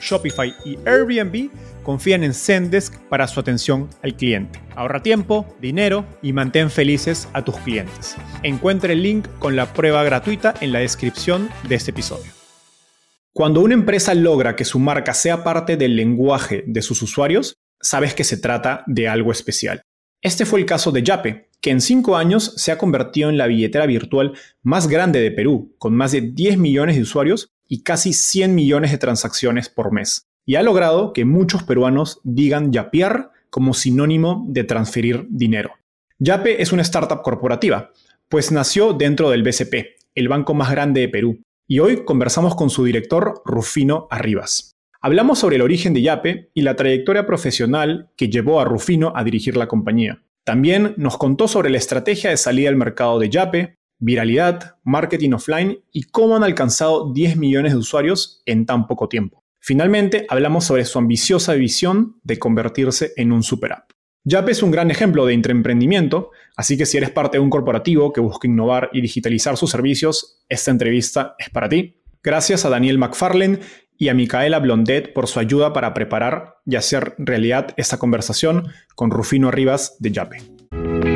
Shopify y Airbnb confían en Zendesk para su atención al cliente. Ahorra tiempo, dinero y mantén felices a tus clientes. Encuentre el link con la prueba gratuita en la descripción de este episodio. Cuando una empresa logra que su marca sea parte del lenguaje de sus usuarios, sabes que se trata de algo especial. Este fue el caso de Yape, que en cinco años se ha convertido en la billetera virtual más grande de Perú, con más de 10 millones de usuarios y casi 100 millones de transacciones por mes y ha logrado que muchos peruanos digan yapear como sinónimo de transferir dinero. Yape es una startup corporativa, pues nació dentro del BCP, el banco más grande de Perú, y hoy conversamos con su director Rufino Arribas. Hablamos sobre el origen de Yape y la trayectoria profesional que llevó a Rufino a dirigir la compañía. También nos contó sobre la estrategia de salida al mercado de Yape, viralidad, marketing offline y cómo han alcanzado 10 millones de usuarios en tan poco tiempo. Finalmente, hablamos sobre su ambiciosa visión de convertirse en un super app. Yape es un gran ejemplo de intraemprendimiento, así que si eres parte de un corporativo que busca innovar y digitalizar sus servicios, esta entrevista es para ti. Gracias a Daniel McFarlane y a Micaela Blondet por su ayuda para preparar y hacer realidad esta conversación con Rufino Rivas de Yape.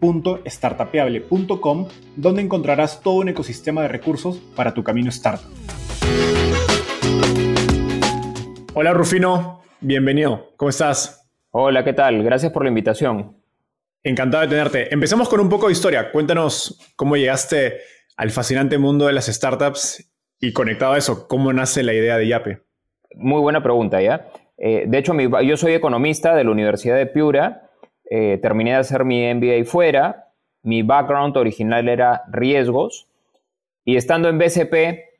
www.startapeable.com donde encontrarás todo un ecosistema de recursos para tu camino startup. Hola Rufino, bienvenido. ¿Cómo estás? Hola, ¿qué tal? Gracias por la invitación. Encantado de tenerte. Empecemos con un poco de historia. Cuéntanos cómo llegaste al fascinante mundo de las startups y conectado a eso, ¿cómo nace la idea de Yape? Muy buena pregunta, ¿ya? Eh, de hecho, yo soy economista de la Universidad de Piura. Eh, terminé de hacer mi MBA fuera. Mi background original era riesgos. Y estando en BCP,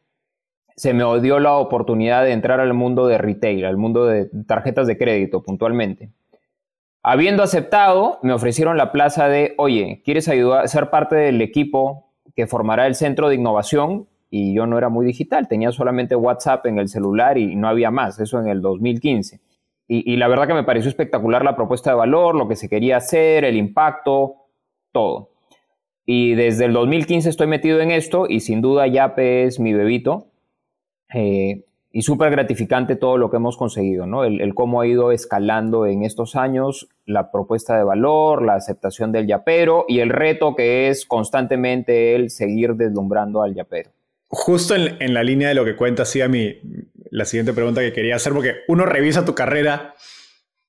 se me dio la oportunidad de entrar al mundo de retail, al mundo de tarjetas de crédito puntualmente. Habiendo aceptado, me ofrecieron la plaza de, oye, ¿quieres ayudar, ser parte del equipo que formará el centro de innovación? Y yo no era muy digital, tenía solamente WhatsApp en el celular y no había más, eso en el 2015. Y, la verdad que me pareció espectacular la propuesta de valor, lo que se quería hacer, el impacto, todo. Y desde el 2015 estoy metido en esto y sin duda Yape es mi bebito. Eh, y súper gratificante todo lo que hemos conseguido, ¿no? El, cómo ha ido escalando en estos años la propuesta de valor, la aceptación del yapero y el reto que es constantemente el seguir deslumbrando al yapero. Justo en, la línea de lo que cuenta, sí, a mí, la siguiente pregunta que quería hacer, porque uno revisa tu carrera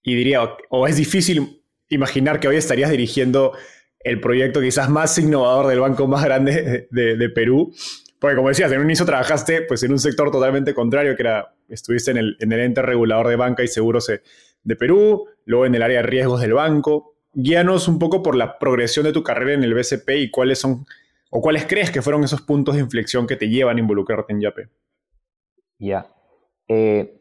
y diría, o, es difícil imaginar que hoy estarías dirigiendo el proyecto quizás más innovador del banco más grande de, Perú porque como decías, en un inicio trabajaste pues, en un sector totalmente contrario, que era, estuviste en el, en el ente regulador de banca y seguros de Perú, luego en el área de riesgos del banco. Guíanos un poco por la progresión de tu carrera en el BCP y cuáles son, o cuáles crees que fueron esos puntos de inflexión que te llevan a involucrarte en YAPE. Ya. Eh,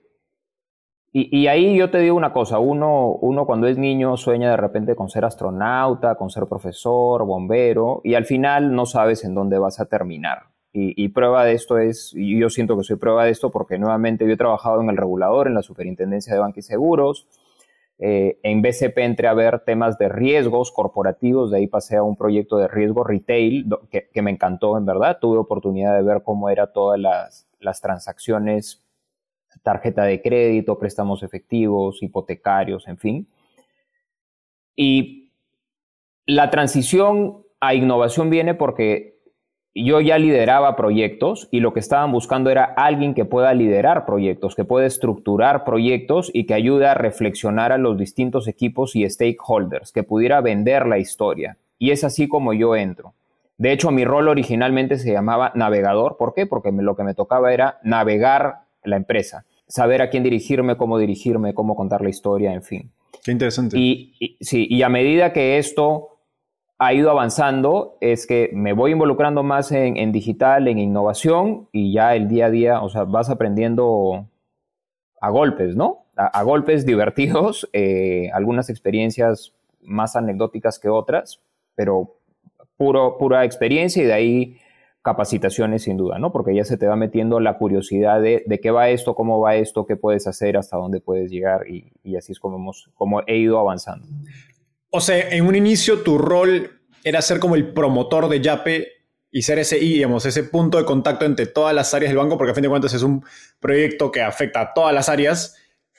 y, ahí yo te digo una cosa, uno, cuando es niño sueña de repente con ser astronauta, con ser profesor, bombero, y al final no sabes en dónde vas a terminar. Y, prueba de esto es, y yo siento que soy prueba de esto porque nuevamente yo he trabajado en el regulador, en la Superintendencia de Banca y Seguros. Eh, en BCP entré a ver temas de riesgos corporativos, de ahí pasé a un proyecto de riesgo retail que, me encantó en verdad. Tuve oportunidad de ver cómo eran todas las transacciones, tarjeta de crédito, préstamos efectivos, hipotecarios, en fin. Y la transición a innovación viene porque yo ya lideraba proyectos y lo que estaban buscando era alguien que pueda liderar proyectos, que pueda estructurar proyectos y que ayude a reflexionar a los distintos equipos y stakeholders, que pudiera vender la historia. Y es así como yo entro. De hecho, mi rol originalmente se llamaba navegador. ¿Por qué? Porque lo que me tocaba era navegar la empresa, saber a quién dirigirme, cómo dirigirme, cómo contar la historia, en fin. Qué interesante. Y, sí, y a medida que esto ha ido avanzando es que me voy involucrando más en, digital, en innovación y ya el día a día, o sea, vas aprendiendo a golpes, ¿no? A, golpes divertidos, eh, algunas experiencias más anecdóticas que otras, pero puro, pura experiencia y de ahí capacitaciones sin duda, ¿no? Porque ya se te va metiendo la curiosidad de, de qué va esto, cómo va esto, qué puedes hacer, hasta dónde puedes llegar y, así es como, hemos, como he ido avanzando. O sea, en un inicio tu rol era ser como el promotor de Yape y ser ese, digamos, ese punto de contacto entre todas las áreas del banco, porque a fin de cuentas es un proyecto que afecta a todas las áreas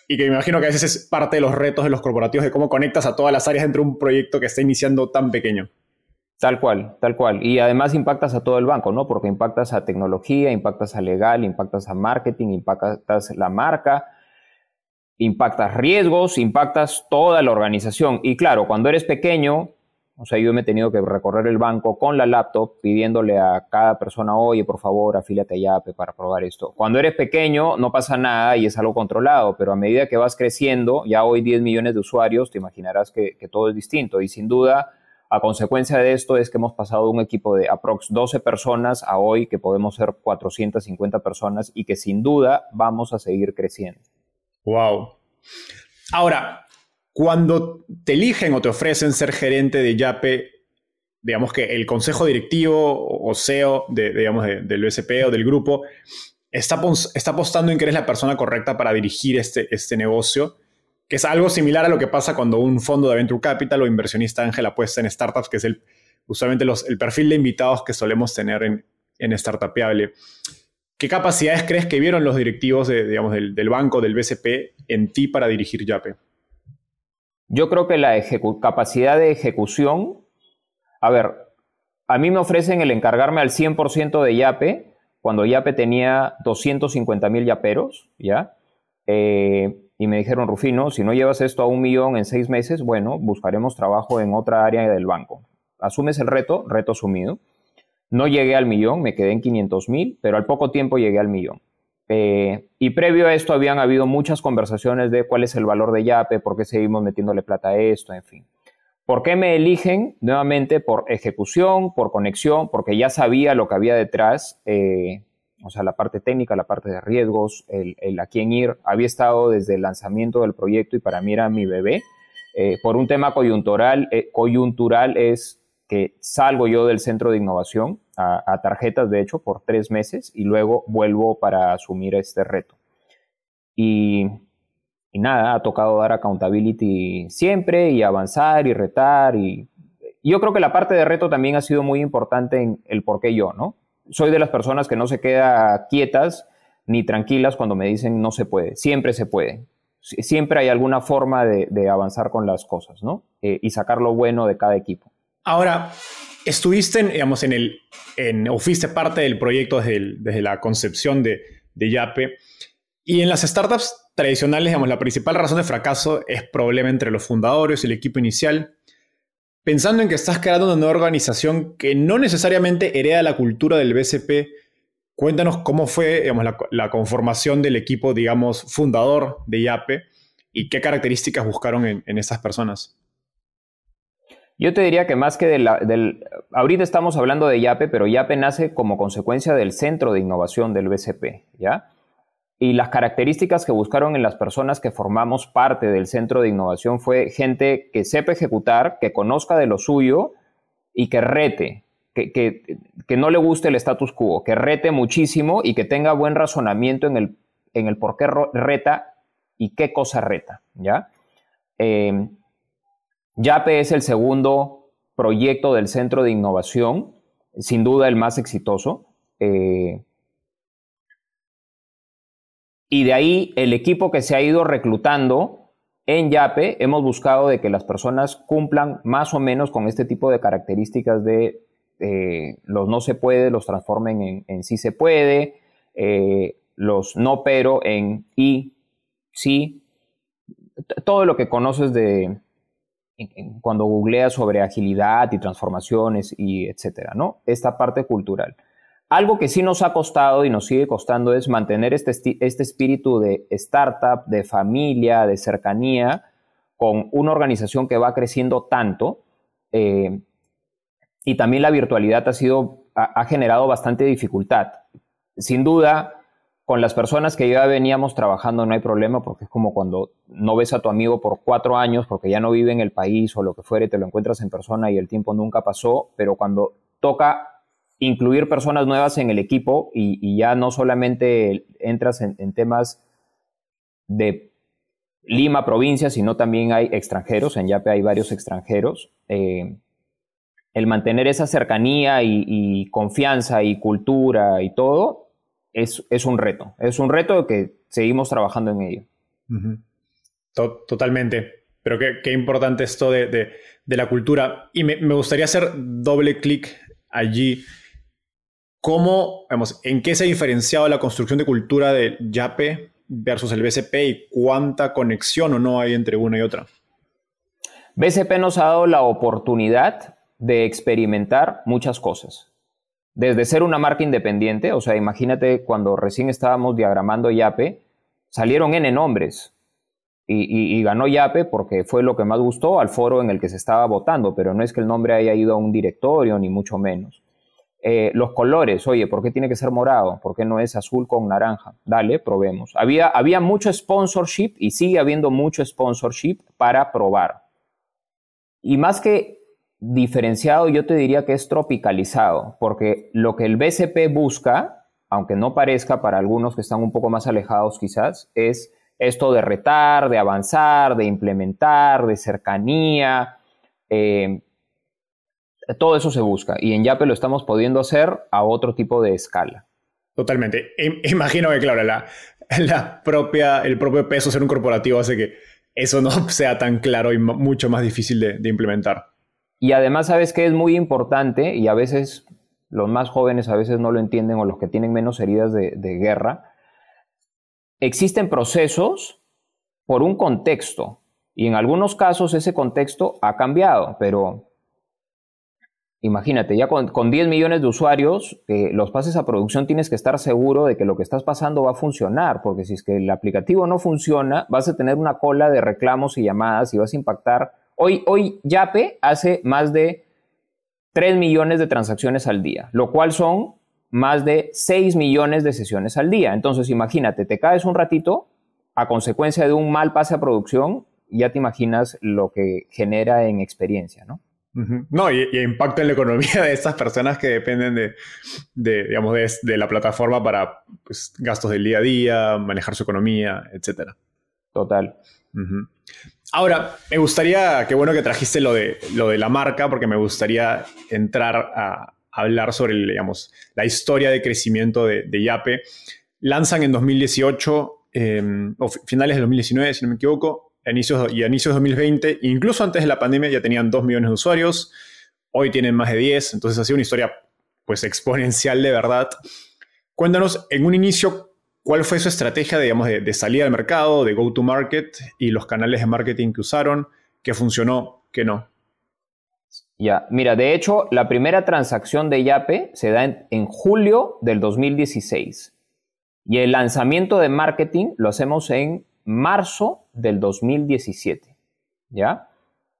y que me imagino que a veces es parte de los retos de los corporativos de cómo conectas a todas las áreas dentro de un proyecto que está iniciando tan pequeño. Tal cual, tal cual. Y además impactas a todo el banco, ¿no? Porque impactas a tecnología, impactas a legal, impactas a marketing, impactas la marca, impactas riesgos, impactas toda la organización. Y claro, cuando eres pequeño, o sea, yo me he tenido que recorrer el banco con la laptop pidiéndole a cada persona, oye, por favor, afíliate a Yape para probar esto. Cuando eres pequeño no pasa nada y es algo controlado, pero a medida que vas creciendo, ya hoy 10 millones de usuarios, te imaginarás que, todo es distinto. Y sin duda, a consecuencia de esto es que hemos pasado de un equipo de aprox 12 personas a hoy que podemos ser 450 personas y que sin duda vamos a seguir creciendo. Wow. Ahora, cuando te eligen o te ofrecen ser gerente de Yape, digamos que el consejo directivo o CEO de, digamos, del BSP o del grupo está, está apostando en que eres la persona correcta para dirigir este, este negocio, que es algo similar a lo que pasa cuando un fondo de Venture Capital o inversionista ángel apuesta en startups, que es el, usualmente el perfil de invitados que solemos tener en, en Startupiable. ¿Qué capacidades crees que vieron los directivos digamos, del, banco, del BCP, en ti para dirigir Yape? Yo creo que la capacidad de ejecución, a ver, a mí me ofrecen el encargarme al 100% de Yape, cuando Yape tenía 250 mil yaperos, ¿ya? Eh, y me dijeron, Rufino, si no llevas esto a un millón en seis meses, bueno, buscaremos trabajo en otra área del banco. Asumes el reto, reto asumido. No llegué al millón, me quedé en 500 mil, pero al poco tiempo llegué al millón. Eh, y previo a esto habían habido muchas conversaciones de cuál es el valor de Yape, por qué seguimos metiéndole plata a esto, en fin. ¿Por qué me eligen? Nuevamente por ejecución, por conexión, porque ya sabía lo que había detrás, eh, o sea, la parte técnica, la parte de riesgos, el, a quién ir. Había estado desde el lanzamiento del proyecto y para mí era mi bebé. Eh, por un tema coyuntural, coyuntural es que salgo yo del centro de innovación a, tarjetas, de hecho, por tres meses y luego vuelvo para asumir este reto. Y, nada, ha tocado dar accountability siempre y avanzar y retar. Y, yo creo que la parte de reto también ha sido muy importante en el por qué yo, ¿no? Soy de las personas que no se queda quietas ni tranquilas cuando me dicen no se puede. Siempre se puede. Siempre hay alguna forma de, avanzar con las cosas, ¿no? Eh, y sacar lo bueno de cada equipo. Ahora, estuviste, en, digamos, en el, en, o fuiste parte del proyecto desde, la concepción de, de, Yape. Y en las startups tradicionales, digamos, la principal razón de fracaso es problema entre los fundadores y el equipo inicial. Pensando en que estás creando una nueva organización que no necesariamente hereda la cultura del BCP, cuéntanos cómo fue la, conformación del equipo, digamos, fundador de Yape y qué características buscaron en, estas personas. Yo te diría que más que del... Ahorita estamos hablando de YAPE, pero YAPE nace como consecuencia del centro de innovación del BCP, ¿ya? Y las características que buscaron en las personas que formamos parte del centro de innovación fue gente que sepa ejecutar, que conozca de lo suyo y que rete. que, no le guste el status quo, que rete muchísimo y que tenga buen razonamiento en el, en el por qué reta y qué cosa reta, ¿ya? Eh, Yape es el segundo proyecto del Centro de Innovación, sin duda el más exitoso. Eh, y de ahí el equipo que se ha ido reclutando en Yape, hemos buscado de que las personas cumplan más o menos con este tipo de características de eh, los no se puede, los transformen en, sí se puede, eh, los no pero en y sí, todo lo que conoces de cuando googleas sobre agilidad y transformaciones y etcétera, ¿no? Esta parte cultural. Algo que sí nos ha costado y nos sigue costando es mantener este, este espíritu de startup, de familia, de cercanía, con una organización que va creciendo tanto. Eh, y también la virtualidad ha, sido, ha, generado bastante dificultad. Sin duda, con las personas que ya veníamos trabajando no hay problema porque es como cuando no ves a tu amigo por cuatro años porque ya no vive en el país o lo que fuere, te lo encuentras en persona y el tiempo nunca pasó, pero cuando toca incluir personas nuevas en el equipo y, ya no solamente entras en, temas de Lima, provincia, sino también hay extranjeros, en Yape hay varios extranjeros. Eh, el mantener esa cercanía y, confianza y cultura y todo es, es, un reto. Es un reto que seguimos trabajando en ello. Totalmente. Pero qué, importante esto de, la cultura. Y me gustaría hacer doble clic allí ¿Cómo, en qué se ha diferenciado la construcción de cultura de Yape versus el BCP y cuánta conexión o no hay entre una y otra? BCP nos ha dado la oportunidad de experimentar muchas cosas. Desde ser una marca independiente, o sea, imagínate cuando recién estábamos diagramando Yape, salieron N nombres. Y, y, ganó Yape porque fue lo que más gustó al foro en el que se estaba votando, pero no es que el nombre haya ido a un directorio, ni mucho menos. Eh, los colores, oye, ¿por qué tiene que ser morado? ¿Por qué no es azul con naranja? Dale, probemos. Había, había mucho sponsorship y sigue habiendo mucho sponsorship para probar. Y más que diferenciado, yo te diría que es tropicalizado, porque lo que el BCP busca, aunque no parezca para algunos que están un poco más alejados quizás, es esto de retar, de avanzar, de implementar, de cercanía. Eh, todo eso se busca y en Yape lo estamos pudiendo hacer a otro tipo de escala. Totalmente. Imagino que, claro, la, la propia, el propio peso ser un corporativo hace que eso no sea tan claro y mucho más difícil de, implementar. Y además, sabes que es muy importante y a veces los más jóvenes a veces no lo entienden o los que tienen menos heridas de, de guerra. Existen procesos por un contexto y en algunos casos ese contexto ha cambiado, pero Imagínate, ya con, 10 millones de usuarios, eh, los pases a producción tienes que estar seguro de que lo que estás pasando va a funcionar, porque si es que el aplicativo no funciona, vas a tener una cola de reclamos y llamadas y vas a impactar. Hoy, hoy Yape hace más de 3 millones de transacciones al día, lo cual son más de 6 millones de sesiones al día. Entonces, imagínate, te caes un ratito a consecuencia de un mal pase a producción, ya te imaginas lo que genera en experiencia, ¿no? No, y, impacta en la economía de estas personas que dependen de, digamos, de, la plataforma para pues, gastos del día a día, manejar su economía, etc. Total. Ahora, me gustaría, qué bueno que trajiste lo de, lo de la marca, porque me gustaría entrar a, hablar sobre, digamos, la historia de crecimiento de, Yape. Lanzan en 2018, em, o finales de 2019, si no me equivoco, inicios, y a inicios de 2020, incluso antes de la pandemia, ya tenían 2 millones de usuarios. Hoy tienen más de 10, entonces ha sido una historia pues exponencial de verdad. Cuéntanos, en un inicio, ¿cuál fue su estrategia digamos, de, de salida al mercado, de go-to-market y los canales de marketing que usaron? ¿Qué funcionó? ¿Qué no? Ya, mira, de hecho, la primera transacción de Yape se da en, en, julio del 2016 y el lanzamiento de marketing lo hacemos en marzo del 2017. ¿Ya?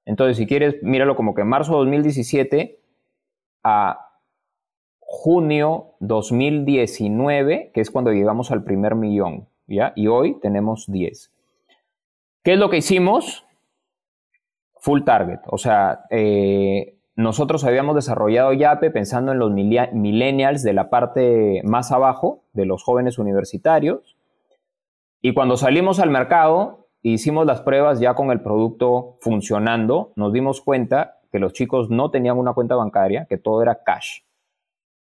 Entonces, si quieres, míralo como que marzo 2017 a junio 2019, que es cuando llegamos al primer millón, ¿ya? Y hoy tenemos 10. ¿Qué es lo que hicimos? Full target, o sea, eh, nosotros habíamos desarrollado Yape pensando en los millennials de la parte más abajo, de los jóvenes universitarios. Y cuando salimos al mercado, hicimos las pruebas ya con el producto funcionando, nos dimos cuenta que los chicos no tenían una cuenta bancaria, que todo era cash.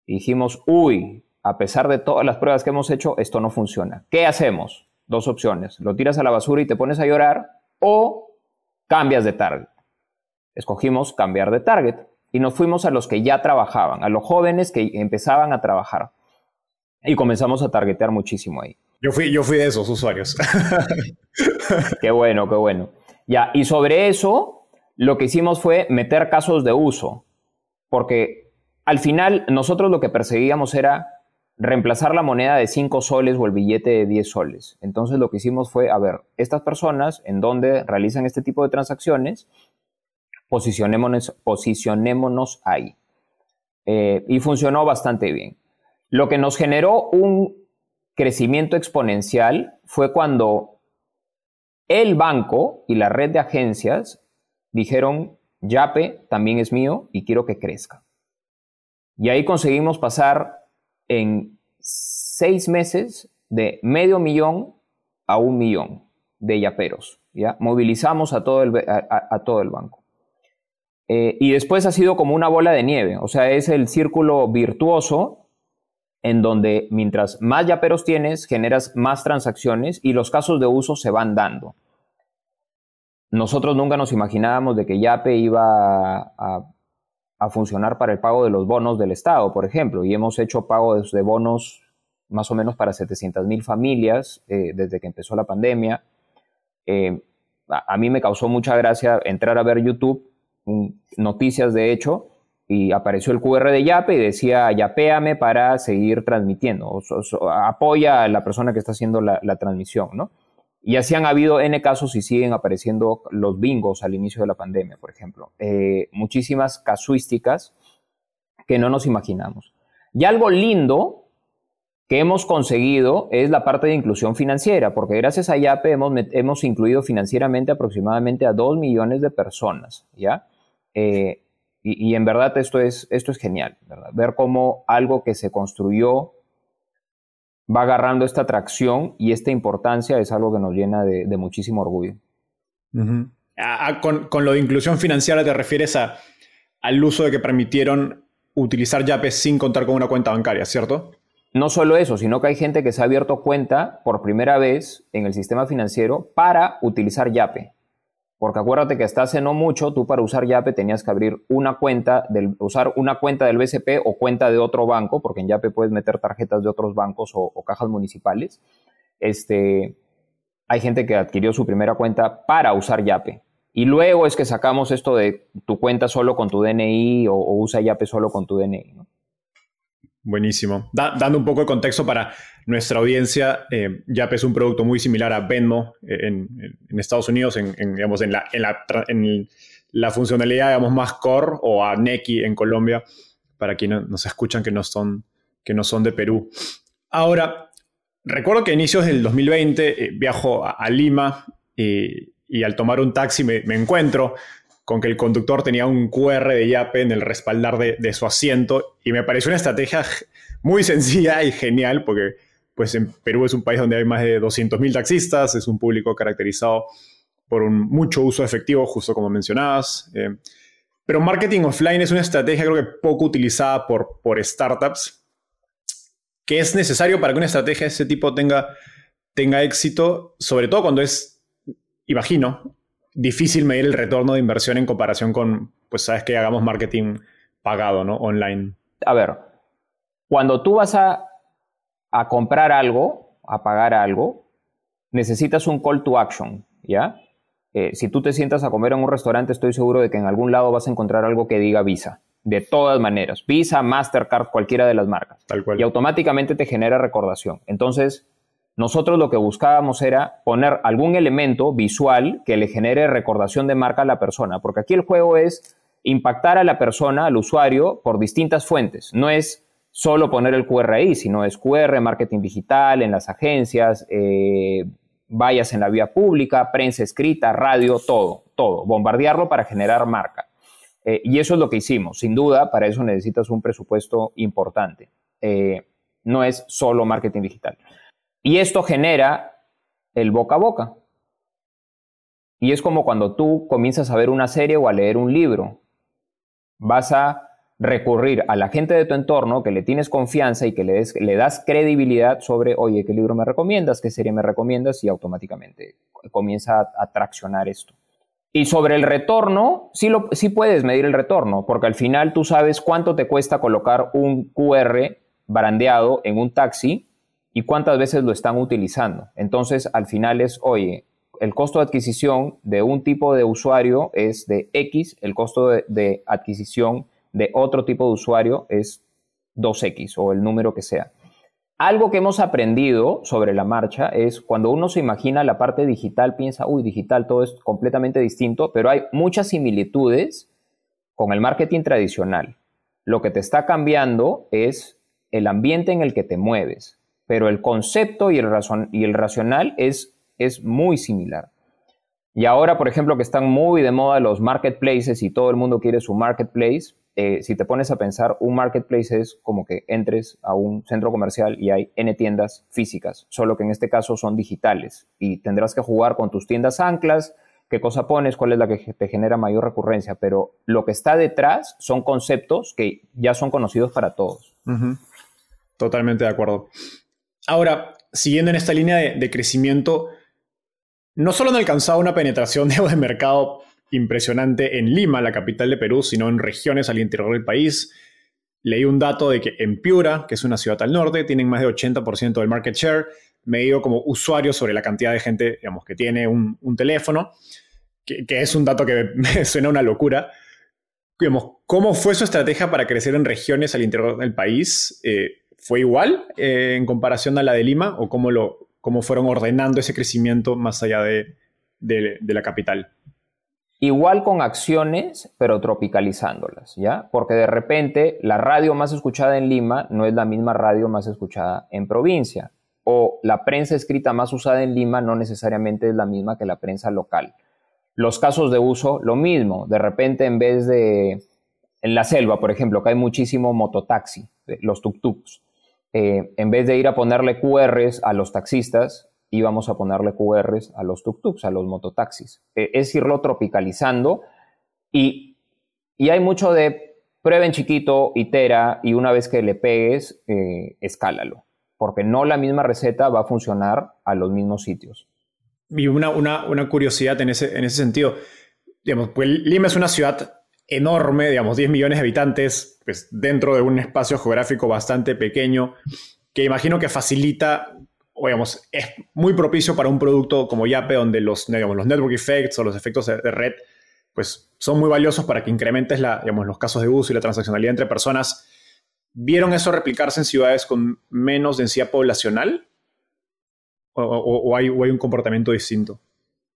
dijimos, uy, a pesar de todas las pruebas que hemos hecho, esto no funciona. ¿Qué hacemos? Dos opciones. Lo tiras a la basura y te pones a llorar o cambias de target. Escogimos cambiar de target y nos fuimos a los que ya trabajaban, a los jóvenes que empezaban a trabajar. Y comenzamos a targetear muchísimo ahí. Yo fui, yo fui de esos usuarios. qué bueno, qué bueno. Ya, y sobre eso, lo que hicimos fue meter casos de uso, porque al final nosotros lo que perseguíamos era reemplazar la moneda de 5 soles o el billete de 10 soles. Entonces lo que hicimos fue, a ver, estas personas en donde realizan este tipo de transacciones, posicionémonos, posicionémonos ahí. Eh, y funcionó bastante bien. Lo que nos generó un crecimiento exponencial fue cuando el banco y la red de agencias dijeron, Yape también es mío y quiero que crezca. Y ahí conseguimos pasar en seis meses de medio millón a un millón de yaperos. ¿ya? Movilizamos a todo el, a, todo el banco. Eh, y después ha sido como una bola de nieve, o sea, es el círculo virtuoso en donde mientras más yaperos tienes, generas más transacciones y los casos de uso se van dando. Nosotros nunca nos imaginábamos de que Yape iba a, funcionar para el pago de los bonos del Estado, por ejemplo, y hemos hecho pago de, bonos más o menos para 700 mil familias eh, desde que empezó la pandemia. Eh, a, mí me causó mucha gracia entrar a ver YouTube, mm, noticias de hecho, y apareció el QR de Yape y decía, yapéame para seguir transmitiendo, apoya a la persona que está haciendo la, la transmisión, ¿no? Y así han habido N casos y siguen apareciendo los bingos al inicio de la pandemia, por ejemplo. Eh, muchísimas casuísticas que no nos imaginamos. Y algo lindo que hemos conseguido es la parte de inclusión financiera, porque gracias a YAPE hemos, hemos incluido financieramente aproximadamente a 2 millones de personas, ¿ya? Eh, y, en verdad esto es, esto es genial, ¿verdad? Ver cómo algo que se construyó va agarrando esta atracción y esta importancia es algo que nos llena de, muchísimo orgullo. con, lo de inclusión financiera te refieres a, al uso de que permitieron utilizar Yape sin contar con una cuenta bancaria, ¿cierto? No solo eso, sino que hay gente que se ha abierto cuenta por primera vez en el sistema financiero para utilizar Yape. Porque acuérdate que hasta hace no mucho, tú para usar Yape tenías que abrir una cuenta, del, usar una cuenta del BCP o cuenta de otro banco, porque en Yape puedes meter tarjetas de otros bancos o, cajas municipales. Este, hay gente que adquirió su primera cuenta para usar Yape. Y luego es que sacamos esto de tu cuenta solo con tu DNI o, usa Yape solo con tu DNI. Buenísimo. dando un poco de contexto para nuestra audiencia, eh, Yape es un producto muy similar a Venmo eh, en, Estados Unidos, en, digamos, en, la, funcionalidad digamos, más core, o a Neki en Colombia, para quienes nos escuchan que no son, que no son de Perú. Ahora, recuerdo que a inicios del 2020 eh, viajo a, Lima y al tomar un taxi me encuentro con que el conductor tenía un QR de Yape en el respaldar de, su asiento y me pareció una estrategia muy sencilla y genial porque pues en Perú es un país donde hay más de 200.000 taxistas, es un público caracterizado por un mucho uso efectivo, justo como mencionabas. Eh, pero marketing offline es una estrategia creo que poco utilizada por, por startups, que es necesario para que una estrategia de ese tipo tenga, tenga éxito, sobre todo cuando es, imagino, difícil medir el retorno de inversión en comparación con, pues sabes que hagamos marketing pagado, ¿no? Online. A ver, cuando tú vas a, a comprar algo, a pagar algo, necesitas un call to action, ¿ya? Eh, si tú te sientas a comer en un restaurante, estoy seguro de que en algún lado vas a encontrar algo que diga Visa. De todas maneras, Visa, Mastercard, cualquiera de las marcas. Tal cual. Y automáticamente te genera recordación. Entonces, nosotros lo que buscábamos era poner algún elemento visual que le genere recordación de marca a la persona, porque aquí el juego es impactar a la persona, al usuario, por distintas fuentes. No es solo poner el QR ahí, sino es QR, marketing digital, en las agencias, eh, vallas en la vía pública, prensa escrita, radio, todo, todo. Bombardearlo para generar marca. Eh, y eso es lo que hicimos. Sin duda, para eso necesitas un presupuesto importante. Eh, no es solo marketing digital. Y esto genera el boca a boca. Y es como cuando tú comienzas a ver una serie o a leer un libro. Vas a recurrir a la gente de tu entorno que le tienes confianza y que le, das credibilidad sobre, oye, ¿qué libro me recomiendas? ¿Qué serie me recomiendas? Y automáticamente comienza a, a traccionar esto. Y sobre el retorno, sí, lo, sí puedes medir el retorno, porque al final tú sabes cuánto te cuesta colocar un QR brandeado en un taxi y cuántas veces lo están utilizando. Entonces, al final es, oye, el costo de adquisición de un tipo de usuario es de X, el costo de, adquisición de otro tipo de usuario es 2X o el número que sea. Algo que hemos aprendido sobre la marcha es cuando uno se imagina la parte digital, piensa, uy, digital, todo es completamente distinto, pero hay muchas similitudes con el marketing tradicional. Lo que te está cambiando es el ambiente en el que te mueves, pero el concepto y el, y el racional es, es muy similar. Y ahora, por ejemplo, que están muy de moda los marketplaces y todo el mundo quiere su marketplace, eh, si te pones a pensar, un marketplace es como que entres a un centro comercial y hay N tiendas físicas, solo que en este caso son digitales y tendrás que jugar con tus tiendas anclas, qué cosa pones, cuál es la que te genera mayor recurrencia, pero lo que está detrás son conceptos que ya son conocidos para todos. Totalmente de acuerdo. Ahora, siguiendo en esta línea de, crecimiento, no solo han alcanzado una penetración de mercado impresionante en Lima, la capital de Perú, sino en regiones al interior del país. Leí un dato de que en Piura, que es una ciudad al norte, tienen más de 80% del market share, medido como usuario sobre la cantidad de gente digamos, que tiene un, teléfono, que, es un dato que me suena una locura. ¿Cómo fue su estrategia para crecer en regiones al interior del país? Eh, ¿Fue igual eh, en comparación a la de Lima o cómo, lo, cómo fueron ordenando ese crecimiento más allá de, de la capital? Igual con acciones, pero tropicalizándolas, ¿ya? Porque de repente la radio más escuchada en Lima no es la misma radio más escuchada en provincia. O la prensa escrita más usada en Lima no necesariamente es la misma que la prensa local. Los casos de uso, lo mismo. De repente, en vez de. En la selva, por ejemplo, que hay muchísimo mototaxi, los tuk-tuks. Eh, en vez de ir a ponerle QRs a los taxistas, íbamos a ponerle QRs a los tuk-tuks, a los mototaxis. E, es irlo tropicalizando y, y, hay mucho de prueben chiquito, itera y una vez que le pegues, eh, escálalo, porque no la misma receta va a funcionar a los mismos sitios. Y una, una, una curiosidad en ese, en ese sentido, digamos, pues Lima es una ciudad enorme, digamos, 10 millones de habitantes, pues dentro de un espacio geográfico bastante pequeño, que imagino que facilita o digamos, es muy propicio para un producto como Yape, donde los, digamos, los network effects o los efectos de, red pues, son muy valiosos para que incrementes la, digamos, los casos de uso y la transaccionalidad entre personas. ¿Vieron eso replicarse en ciudades con menos densidad poblacional? ¿O, hay, un comportamiento distinto?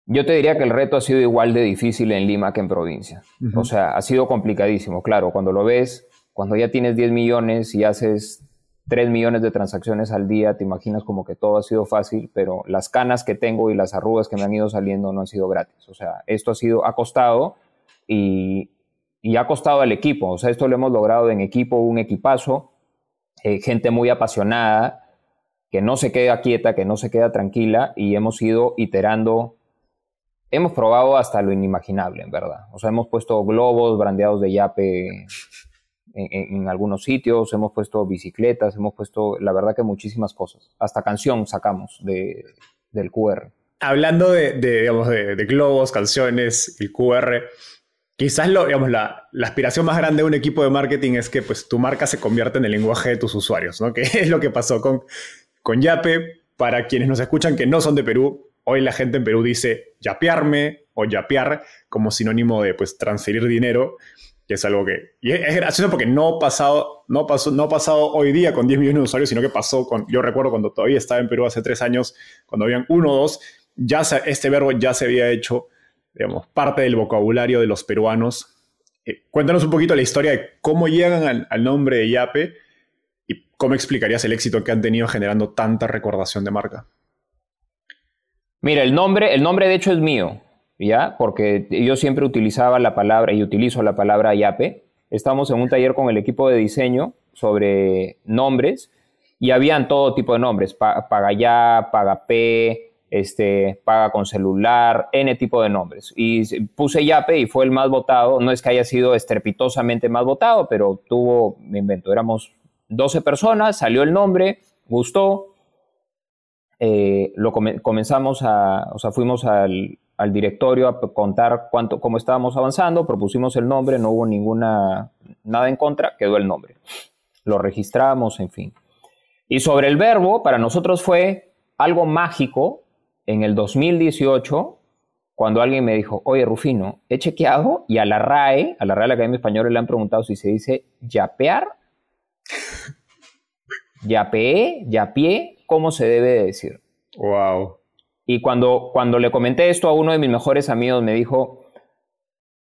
Yo te diría que el reto ha sido igual de difícil en Lima que en provincia. O sea, ha sido complicadísimo. Claro, cuando lo ves, cuando ya tienes 10 millones y haces 3 millones de transacciones al día, te imaginas como que todo ha sido fácil, pero las canas que tengo y las arrugas que me han ido saliendo no han sido gratis. O sea, esto ha sido, ha costado y, ha costado al equipo. O sea, esto lo hemos logrado en equipo, un equipazo, eh, gente muy apasionada, que no se queda quieta, que no se queda tranquila y hemos ido iterando. Hemos probado hasta lo inimaginable, en verdad. O sea, hemos puesto globos brandeados de yape en, algunos sitios, hemos puesto bicicletas, hemos puesto, la verdad que muchísimas cosas. Hasta canción sacamos de, del QR. Hablando de, digamos, de, globos, canciones, el QR, quizás lo, digamos, la, la, aspiración más grande de un equipo de marketing es que pues, tu marca se convierta en el lenguaje de tus usuarios, ¿no? que es lo que pasó con, con Yape. Para quienes nos escuchan que no son de Perú, hoy la gente en Perú dice yapearme o yapear como sinónimo de pues, transferir dinero que es algo que... Es, gracioso porque no, pasado, no, pasó, no ha pasado hoy día con 10 millones de usuarios, sino que pasó con... Yo recuerdo cuando todavía estaba en Perú hace tres años, cuando habían uno o dos, ya este verbo ya se había hecho, digamos, parte del vocabulario de los peruanos. Eh, cuéntanos un poquito la historia de cómo llegan al, nombre de Yape y cómo explicarías el éxito que han tenido generando tanta recordación de marca. Mira, el nombre, el nombre de hecho es mío. ¿ya? Porque yo siempre utilizaba la palabra y utilizo la palabra yape. Estábamos en un taller con el equipo de diseño sobre nombres y habían todo tipo de nombres, paga ya, paga P, este, paga con celular, N tipo de nombres. Y puse Yape y fue el más votado, no es que haya sido estrepitosamente más votado, pero tuvo, me invento, éramos 12 personas, salió el nombre, gustó, eh, lo comenzamos a, o sea, fuimos al, al, directorio a contar cuánto, cómo estábamos avanzando, propusimos el nombre, no hubo ninguna, nada en contra, quedó el nombre. Lo registramos, en fin. Y sobre el verbo, para nosotros fue algo mágico en el 2018 cuando alguien me dijo, oye Rufino, he chequeado y a la RAE, a la Real Academia Española le han preguntado si se dice yapear, yapeé, yapié, ¿cómo se debe decir? Wow. Y cuando, cuando le comenté esto a uno de mis mejores amigos, me dijo,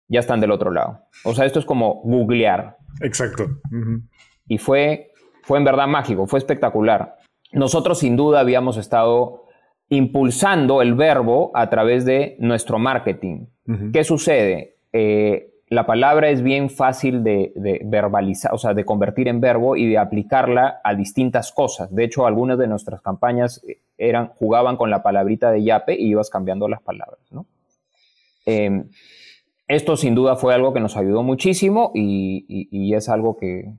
ya están del otro lado. O sea, esto es como googlear. Exacto. Y fue fue en verdad mágico, fue espectacular. Nosotros sin duda habíamos estado impulsando el verbo a través de nuestro marketing. ¿Qué sucede? Eh, la palabra es bien fácil de, verbalizar, o sea, de convertir en verbo y de aplicarla a distintas cosas. De hecho, algunas de nuestras campañas eh, eran, jugaban con la palabrita de yape y ibas cambiando las palabras. Em, esto sin duda fue algo que nos ayudó muchísimo y es algo que,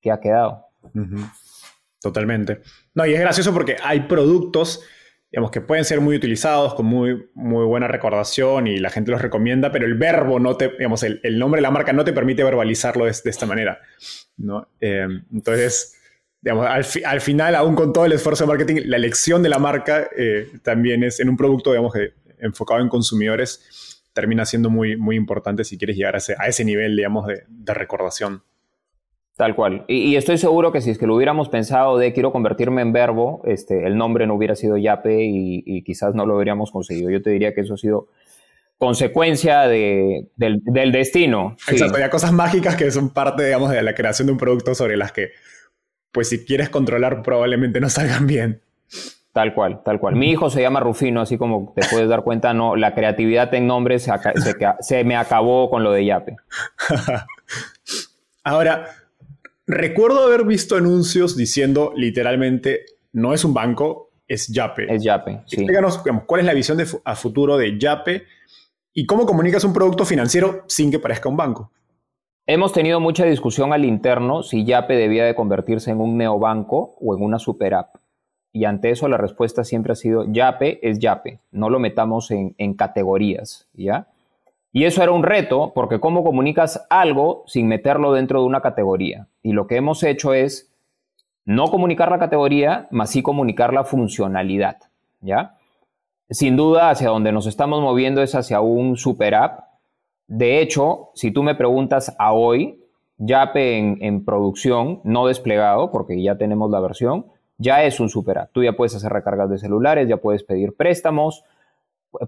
que ha quedado. Totalmente. No, y es gracioso porque hay productos, digamos, que pueden ser muy utilizados, con muy, muy buena recordación y la gente los recomienda, pero el verbo no te, digamos, el, nombre de la marca no te permite verbalizarlo de, esta manera, ¿no? Eh, entonces, digamos, al, final, aún con todo el esfuerzo de marketing, la elección de la marca eh, también es en un producto, digamos, enfocado en consumidores, termina siendo muy, muy importante si quieres llegar a ese, a ese nivel, digamos, de, de recordación. Tal cual. Y, estoy seguro que si es que lo hubiéramos pensado de quiero convertirme en verbo, este, el nombre no hubiera sido Yape y, quizás no lo habríamos conseguido. Yo te diría que eso ha sido consecuencia de, del, destino. Exacto, hay cosas mágicas que son parte, digamos, de la creación de un producto sobre las que, pues si quieres controlar, probablemente no salgan bien. Tal cual, tal cual. Mi hijo se llama Rufino, así como te puedes dar cuenta, no, la creatividad en nombres se, se me acabó con lo de Yape. Ahora, Recuerdo haber visto anuncios diciendo literalmente, no es un banco, es Yape. Es Yape, sí. Explícanos cuál es la visión de, a futuro de Yape y cómo comunicas un producto financiero sin que parezca un banco. Hemos tenido mucha discusión al interno si Yape debía de convertirse en un neobanco o en una super app. Y ante eso la respuesta siempre ha sido Yape es Yape, no lo metamos en, en categorías, ¿ya? Y eso era un reto porque cómo comunicas algo sin meterlo dentro de una categoría. Y lo que hemos hecho es no comunicar la categoría, más sí comunicar la funcionalidad, ¿ya? Sin duda, hacia donde nos estamos moviendo es hacia un super app. De hecho, si tú me preguntas a hoy, Yape en, en producción, no desplegado, porque ya tenemos la versión, ya es un super app. Tú ya puedes hacer recargas de celulares, ya puedes pedir préstamos,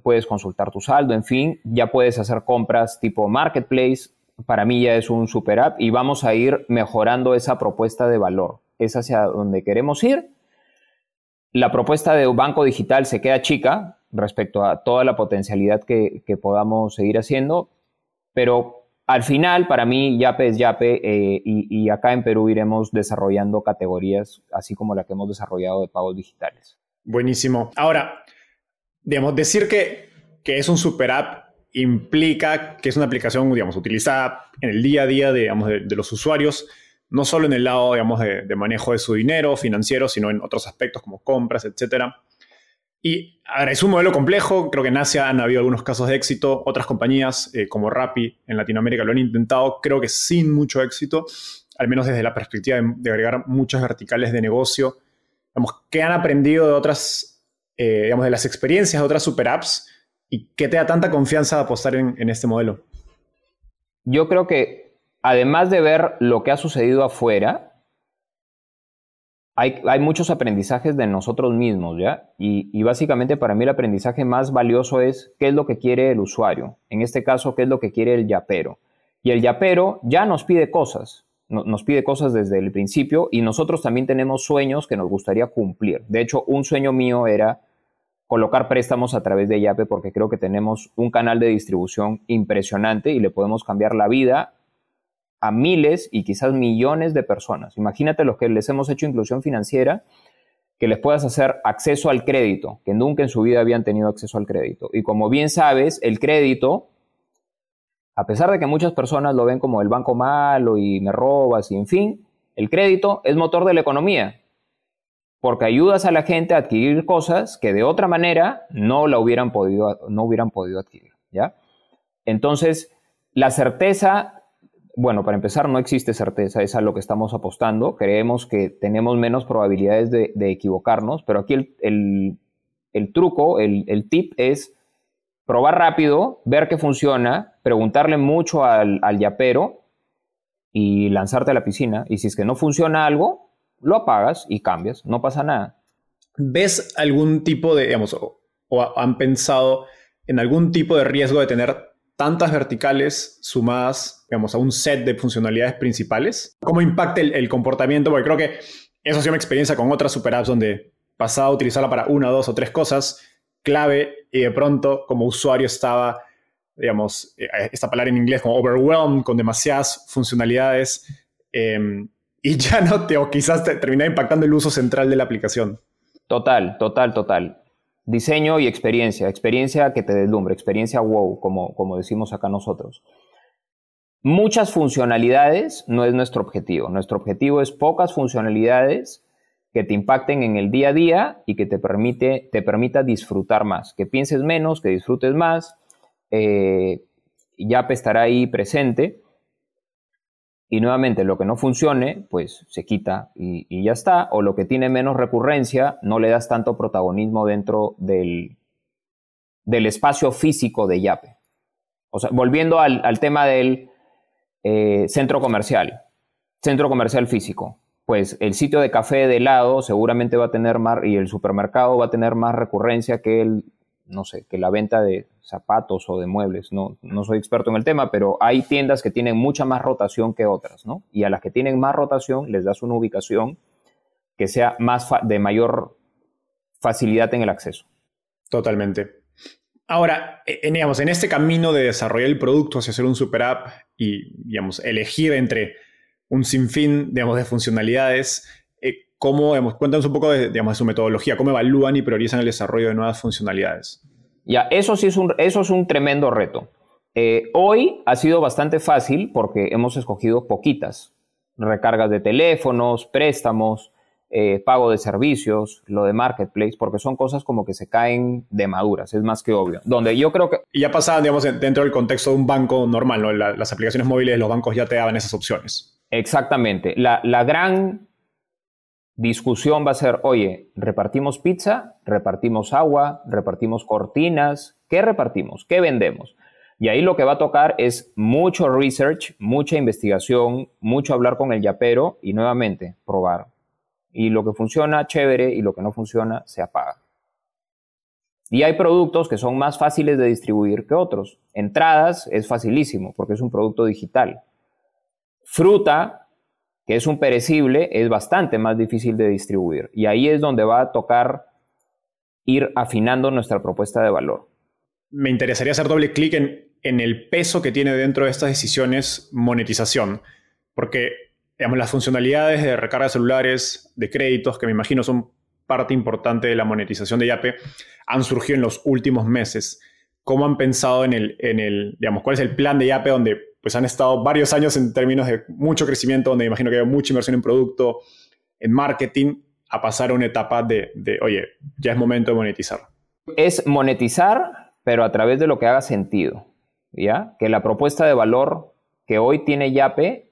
puedes consultar tu saldo, en fin, ya puedes hacer compras tipo marketplace. Para mí ya es un super app y vamos a ir mejorando esa propuesta de valor. Es hacia donde queremos ir. La propuesta de banco digital se queda chica respecto a toda la potencialidad que, podamos seguir haciendo, pero al final, para mí, Yape es Yape eh, y, y, acá en Perú iremos desarrollando categorías, así como la que hemos desarrollado de pagos digitales. Buenísimo. Ahora, digamos, decir que, que es un super app implica que es una aplicación, digamos, utilizada en el día a día de, digamos, de, los usuarios, no solo en el lado, digamos, de, manejo de su dinero financiero, sino en otros aspectos como compras, etc. Y ahora, es un modelo complejo, creo que en Asia han habido algunos casos de éxito, otras compañías eh, como Rappi en Latinoamérica lo han intentado, creo que sin mucho éxito, al menos desde la perspectiva de, agregar muchas verticales de negocio, digamos, que han aprendido de otras eh, digamos, de las experiencias de otras super apps y qué te da tanta confianza apostar en, este modelo? Yo creo que además de ver lo que ha sucedido afuera, hay, muchos aprendizajes de nosotros mismos, ¿ya? Y, básicamente para mí el aprendizaje más valioso es qué es lo que quiere el usuario. En este caso, qué es lo que quiere el yapero. Y el yapero ya nos pide cosas, nos pide cosas desde el principio y nosotros también tenemos sueños que nos gustaría cumplir. De hecho, un sueño mío era colocar préstamos a través de Yape porque creo que tenemos un canal de distribución impresionante y le podemos cambiar la vida a miles y quizás millones de personas. Imagínate los que les hemos hecho inclusión financiera, que les puedas hacer acceso al crédito, que nunca en su vida habían tenido acceso al crédito. Y como bien sabes, el crédito, a pesar de que muchas personas lo ven como el banco malo y me robas y en fin, el crédito es motor de la economía porque ayudas a la gente a adquirir cosas que de otra manera no la hubieran podido, no hubieran podido adquirir, ¿ya? Entonces, la certeza, bueno, para empezar, no existe certeza, es a lo que estamos apostando. Creemos que tenemos menos probabilidades de, equivocarnos, pero aquí el, truco, el, el, tip es probar rápido, ver que funciona, preguntarle mucho al, al yapero y lanzarte a la piscina. Y si es que no funciona algo, lo apagas y cambias, no pasa nada. ¿Ves algún tipo de, digamos, o, han pensado en algún tipo de riesgo de tener tantas verticales sumadas, digamos, a un set de funcionalidades principales? ¿Cómo impacta el, comportamiento? Porque creo que eso ha sido mi experiencia con otras super apps donde pasaba a utilizarla para una, dos o tres cosas clave y de pronto como usuario estaba, digamos, eh, esta palabra en inglés como overwhelmed con demasiadas funcionalidades. Em, y ya no te, o quizás te termina impactando el uso central de la aplicación. Total, total, total. Diseño y experiencia, experiencia que te deslumbre, experiencia wow, como, como decimos acá nosotros. Muchas funcionalidades no es nuestro objetivo. Nuestro objetivo es pocas funcionalidades que te impacten en el día a día y que te, permite, te permita disfrutar más, que pienses menos, que disfrutes más. Eh, ya estará ahí presente y nuevamente lo que no funcione, pues se quita y, ya está, o lo que tiene menos recurrencia, no le das tanto protagonismo dentro del, del espacio físico de Yape. O sea, volviendo al, tema del eh, centro comercial, centro comercial físico, pues el sitio de café de lado seguramente va a tener más, y el supermercado va a tener más recurrencia que el no sé, que la venta de zapatos o de muebles. No, no soy experto en el tema, pero hay tiendas que tienen mucha más rotación que otras, ¿no? Y a las que tienen más rotación les das una ubicación que sea más de mayor facilidad en el acceso. Totalmente. Ahora, en, digamos, en este camino de desarrollar el producto hacia hacer un super app y, digamos, elegir entre un sinfín, digamos, de funcionalidades, ¿Cómo, cuéntanos un poco de, digamos, su metodología, cómo evalúan y priorizan el desarrollo de nuevas funcionalidades. Ya, eso sí es un, eso es un tremendo reto. Eh, hoy ha sido bastante fácil porque hemos escogido poquitas. Recargas de teléfonos, préstamos, eh, pago de servicios, lo de marketplace, porque son cosas como que se caen de maduras, es más que obvio. Donde yo creo que... Y ya pasaban, digamos, dentro del contexto de un banco normal, ¿no? las aplicaciones móviles de los bancos ya te daban esas opciones. Exactamente. La, la gran discusión va a ser, oye, repartimos pizza, repartimos agua, repartimos cortinas, ¿qué repartimos? ¿Qué vendemos? Y ahí lo que va a tocar es mucho research, mucha investigación, mucho hablar con el yapero y nuevamente probar. Y lo que funciona, chévere, y lo que no funciona, se apaga. Y hay productos que son más fáciles de distribuir que otros. Entradas es facilísimo porque es un producto digital. Fruta que es un perecible, es bastante más difícil de distribuir. Y ahí es donde va a tocar ir afinando nuestra propuesta de valor. Me interesaría hacer doble clic en, en el peso que tiene dentro de estas decisiones monetización, porque digamos, las funcionalidades de recarga de celulares, de créditos, que me imagino son parte importante de la monetización de Yape, han surgido en los últimos meses. ¿Cómo han pensado en el, en el digamos, cuál es el plan de Yape donde pues han estado varios años en términos de mucho crecimiento, donde imagino que hay mucha inversión en producto, en marketing, a pasar a una etapa de, oye, ya es momento de monetizar. Es monetizar, pero a través de lo que haga sentido, ¿ya? Que la propuesta de valor que hoy tiene Yape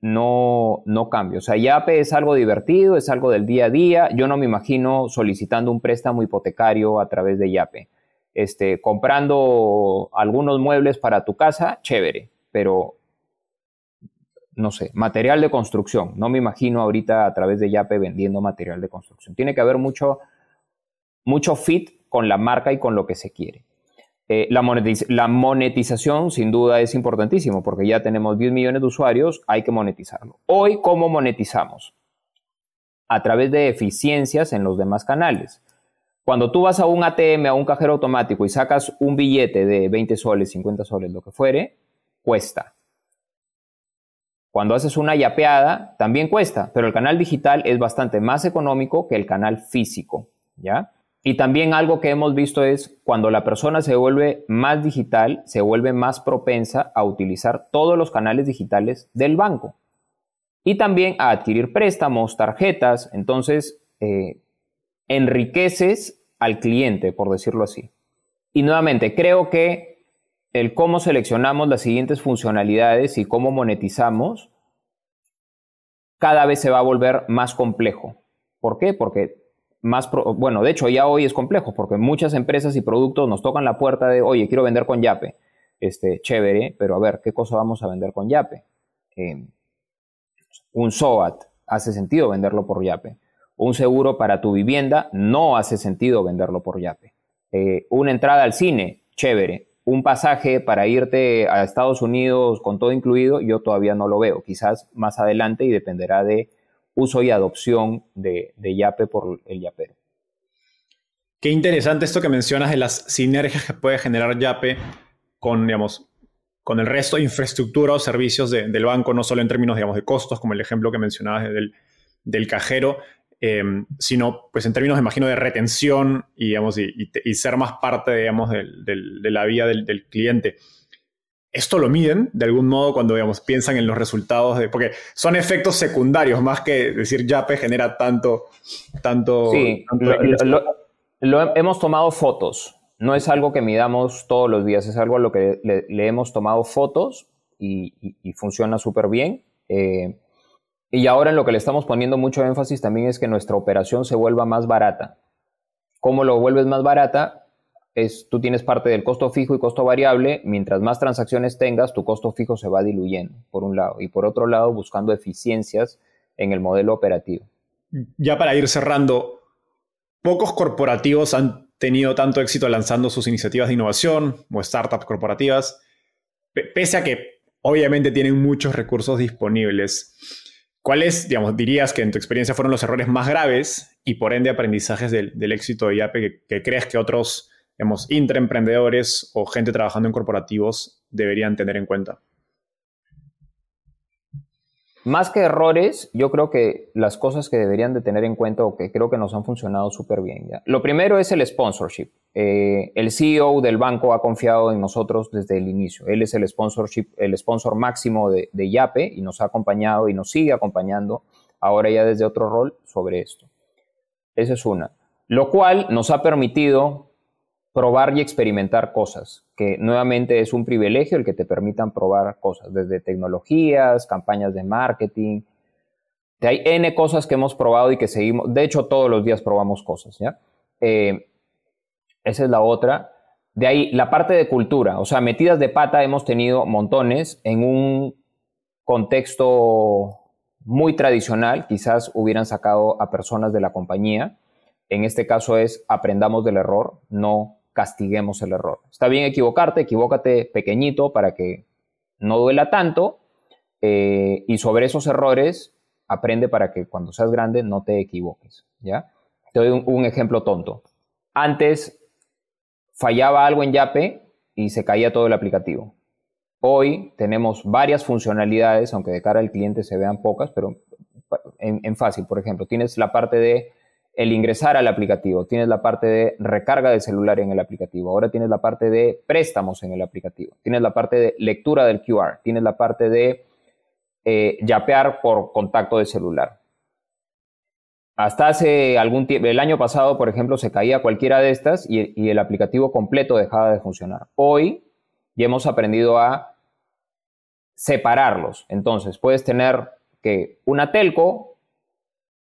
no, no cambie. O sea, Yape es algo divertido, es algo del día a día. Yo no me imagino solicitando un préstamo hipotecario a través de Yape. Este, comprando algunos muebles para tu casa, chévere pero no sé, material de construcción. No me imagino ahorita a través de Yape vendiendo material de construcción. Tiene que haber mucho, mucho fit con la marca y con lo que se quiere. Eh, la, la, monetización sin duda es importantísimo porque ya tenemos 10 millones de usuarios, hay que monetizarlo. Hoy, ¿cómo monetizamos? A través de eficiencias en los demás canales. Cuando tú vas a un ATM, a un cajero automático y sacas un billete de 20 soles, 50 soles, lo que fuere, cuesta. Cuando haces una yapeada, también cuesta, pero el canal digital es bastante más económico que el canal físico, ¿ya? Y también algo que hemos visto es cuando la persona se vuelve más digital, se vuelve más propensa a utilizar todos los canales digitales del banco. Y también a adquirir préstamos, tarjetas. Entonces, eh, enriqueces al cliente, por decirlo así. Y nuevamente, creo que el cómo seleccionamos las siguientes funcionalidades y cómo monetizamos cada vez se va a volver más complejo. ¿Por qué? Porque más, bueno, de hecho ya hoy es complejo porque muchas empresas y productos nos tocan la puerta de, oye, quiero vender con Yape. Este, chévere, pero a ver, ¿qué cosa vamos a vender con Yape? Eh, un SOAT, hace sentido venderlo por Yape un seguro para tu vivienda, no hace sentido venderlo por Yape. Eh, una entrada al cine, chévere. Un pasaje para irte a Estados Unidos con todo incluido, yo todavía no lo veo. Quizás más adelante y dependerá de uso y adopción de, Yape por el Yapero. Qué interesante esto que mencionas de las sinergias que puede generar Yape con, digamos, con el resto de infraestructura o servicios del banco, no solo en términos digamos, de costos, como el ejemplo que mencionabas del, del cajero, Em, sino pues en términos, imagino, de retención y, digamos, y, ser más parte, digamos, de la vida del, cliente. ¿Esto lo miden de algún modo cuando digamos, piensan en los resultados? De, porque son efectos secundarios, más que decir Yape genera tanto... tanto sí, lo, hemos tomado fotos. No es algo que midamos todos los días, es algo a lo que le, hemos tomado fotos y, funciona súper bien. Eh, y ahora en lo que le estamos poniendo mucho énfasis también es que nuestra operación se vuelva más barata. ¿Cómo lo vuelves más barata? Es, tú tienes parte del costo fijo y costo variable, mientras más transacciones tengas, tu costo fijo se va diluyendo, por un lado, y por otro lado, buscando eficiencias en el modelo operativo. Ya para ir cerrando, pocos corporativos han tenido tanto éxito lanzando sus iniciativas de innovación o startups corporativas, pese a que obviamente tienen muchos recursos disponibles. ¿Cuáles, digamos, dirías que en tu experiencia fueron los errores más graves y por ende aprendizajes del, éxito de IAPE que, crees que otros, digamos, intraemprendedores o gente trabajando en corporativos deberían tener en cuenta? Más que errores, yo creo que las cosas que deberían de tener en cuenta o que creo que nos han funcionado súper bien. Lo primero es el sponsorship. Eh, el CEO del banco ha confiado en nosotros desde el inicio. Él es el sponsorship, el sponsor máximo de, de Yape y nos ha acompañado y nos sigue acompañando ahora ya desde otro rol sobre esto. Esa es una. Lo cual nos ha permitido probar y experimentar cosas, que nuevamente es un privilegio el que te permitan probar cosas, desde tecnologías, campañas de marketing. Hay N cosas que hemos probado y que seguimos, de hecho todos los días probamos cosas, ¿ya? Eh, esa es la otra. De ahí la parte de cultura, o sea, metidas de pata hemos tenido montones en un contexto muy tradicional, quizás hubieran sacado a personas de la compañía. En este caso es aprendamos del error, no castiguemos el error. Está bien equivocarte, equivócate pequeñito para que no duela tanto eh, y sobre esos errores aprende para que cuando seas grande no te equivoques, ¿ya? Te doy un, ejemplo tonto. Antes fallaba algo en Yape y se caía todo el aplicativo. Hoy tenemos varias funcionalidades, aunque de cara al cliente se vean pocas, pero en fácil, por ejemplo, tienes la parte de el ingresar al aplicativo, tienes la parte de recarga de celular en el aplicativo, ahora tienes la parte de préstamos en el aplicativo, tienes la parte de lectura del QR, tienes la parte de eh, yapear por contacto de celular. Hasta hace algún tiempo, el año pasado, por ejemplo, se caía cualquiera de estas y el aplicativo completo dejaba de funcionar. Hoy ya hemos aprendido a separarlos. Entonces, puedes tener que una telco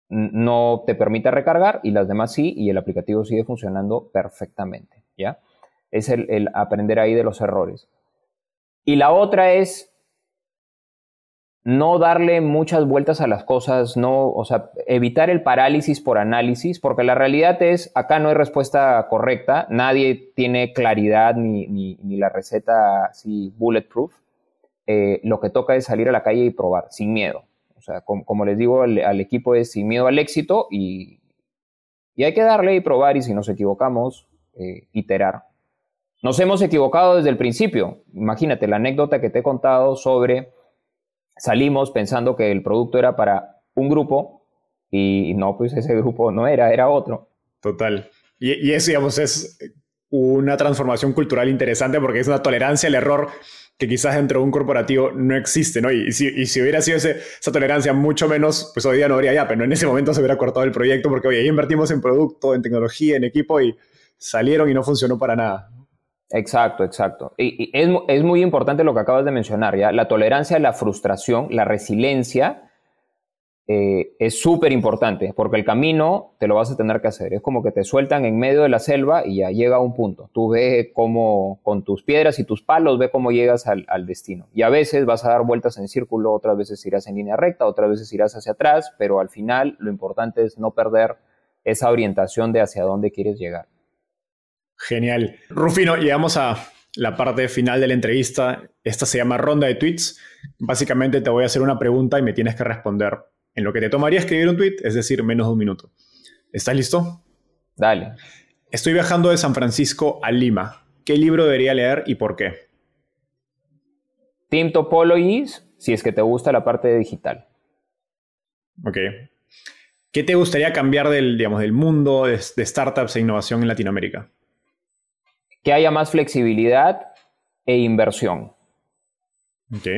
no te permite recargar y las demás sí, y el aplicativo sigue funcionando perfectamente, ¿ya? Es el, aprender ahí de los errores. Y la otra es no darle muchas vueltas a las cosas, no, o sea, evitar el parálisis por análisis, porque la realidad es, acá no hay respuesta correcta, nadie tiene claridad ni, ni, la receta así bulletproof. Eh, lo que toca es salir a la calle y probar, sin miedo. O sea, como, les digo al, equipo es sin miedo al éxito y Y hay que darle y probar y si nos equivocamos, eh, iterar. Nos hemos equivocado desde el principio. Imagínate la anécdota que te he contado sobre salimos pensando que el producto era para un grupo y no, pues ese grupo no era, era otro. Total. Y, y eso, digamos, es una transformación cultural interesante porque es una tolerancia al error que quizás dentro de un corporativo no existe, ¿no? Y, si, hubiera sido esa tolerancia mucho menos, pues hoy día no habría ya, pero en ese momento se hubiera cortado el proyecto porque, oye, ahí invertimos en producto, en tecnología, en equipo y salieron y no funcionó para nada. Exacto, exacto. Y, es, es, muy importante lo que acabas de mencionar, ¿ya? La tolerancia a la frustración, la resiliencia eh, es súper importante porque el camino te lo vas a tener que hacer. Es como que te sueltan en medio de la selva y ya llega a un punto. Tú ves cómo con tus piedras y tus palos, ve cómo llegas al, al, destino. Y a veces vas a dar vueltas en círculo, otras veces irás en línea recta, otras veces irás hacia atrás, pero al final lo importante es no perder esa orientación de hacia dónde quieres llegar. Genial. Rufino, llegamos a la parte final de la entrevista. Esta se llama ronda de tweets. Básicamente te voy a hacer una pregunta y me tienes que responder en lo que te tomaría escribir un tweet, es decir, menos de un minuto. ¿Estás listo? Dale. Estoy viajando de San Francisco a Lima. ¿Qué libro debería leer y por qué? Team Topologies, si es que te gusta la parte digital. Ok. ¿Qué te gustaría cambiar del, digamos, del mundo de, de startups e innovación en Latinoamérica? Que haya más flexibilidad e inversión. Ok.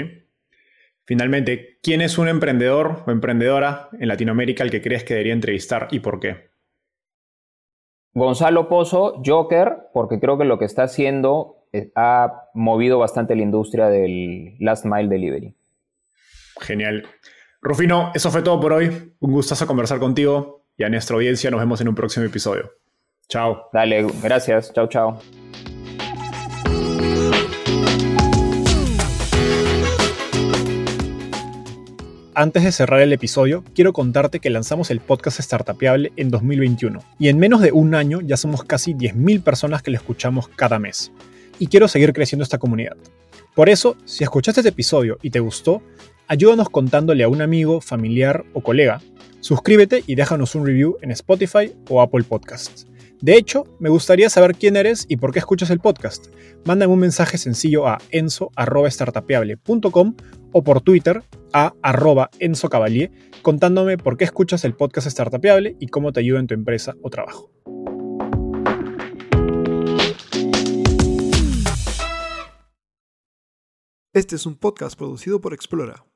Finalmente, ¿quién es un emprendedor o emprendedora en Latinoamérica al que crees que debería entrevistar y por qué? Gonzalo Pozo, Joker, porque creo que lo que está haciendo eh, ha movido bastante la industria del last mile delivery. Genial. Rufino, eso fue todo por hoy. Un gustazo conversar contigo y a nuestra audiencia nos vemos en un próximo episodio. Chao. Dale, gracias. Chao, chao. Antes de cerrar el episodio, quiero contarte que lanzamos el podcast Startupiable en 2021 y en menos de un año ya somos casi 10.000 personas que lo escuchamos cada mes. Y quiero seguir creciendo esta comunidad. Por eso, si escuchaste este episodio y te gustó, ayúdanos contándole a un amigo, familiar o colega. Suscríbete y déjanos un review en Spotify o Apple Podcasts. De hecho, me gustaría saber quién eres y por qué escuchas el podcast. Mándame un mensaje sencillo a enzo.startapeable.com o por Twitter a arroba Enzo Cavalier contándome por qué escuchas el podcast Startupiable y cómo te ayuda en tu empresa o trabajo. Este es un podcast producido por Explora.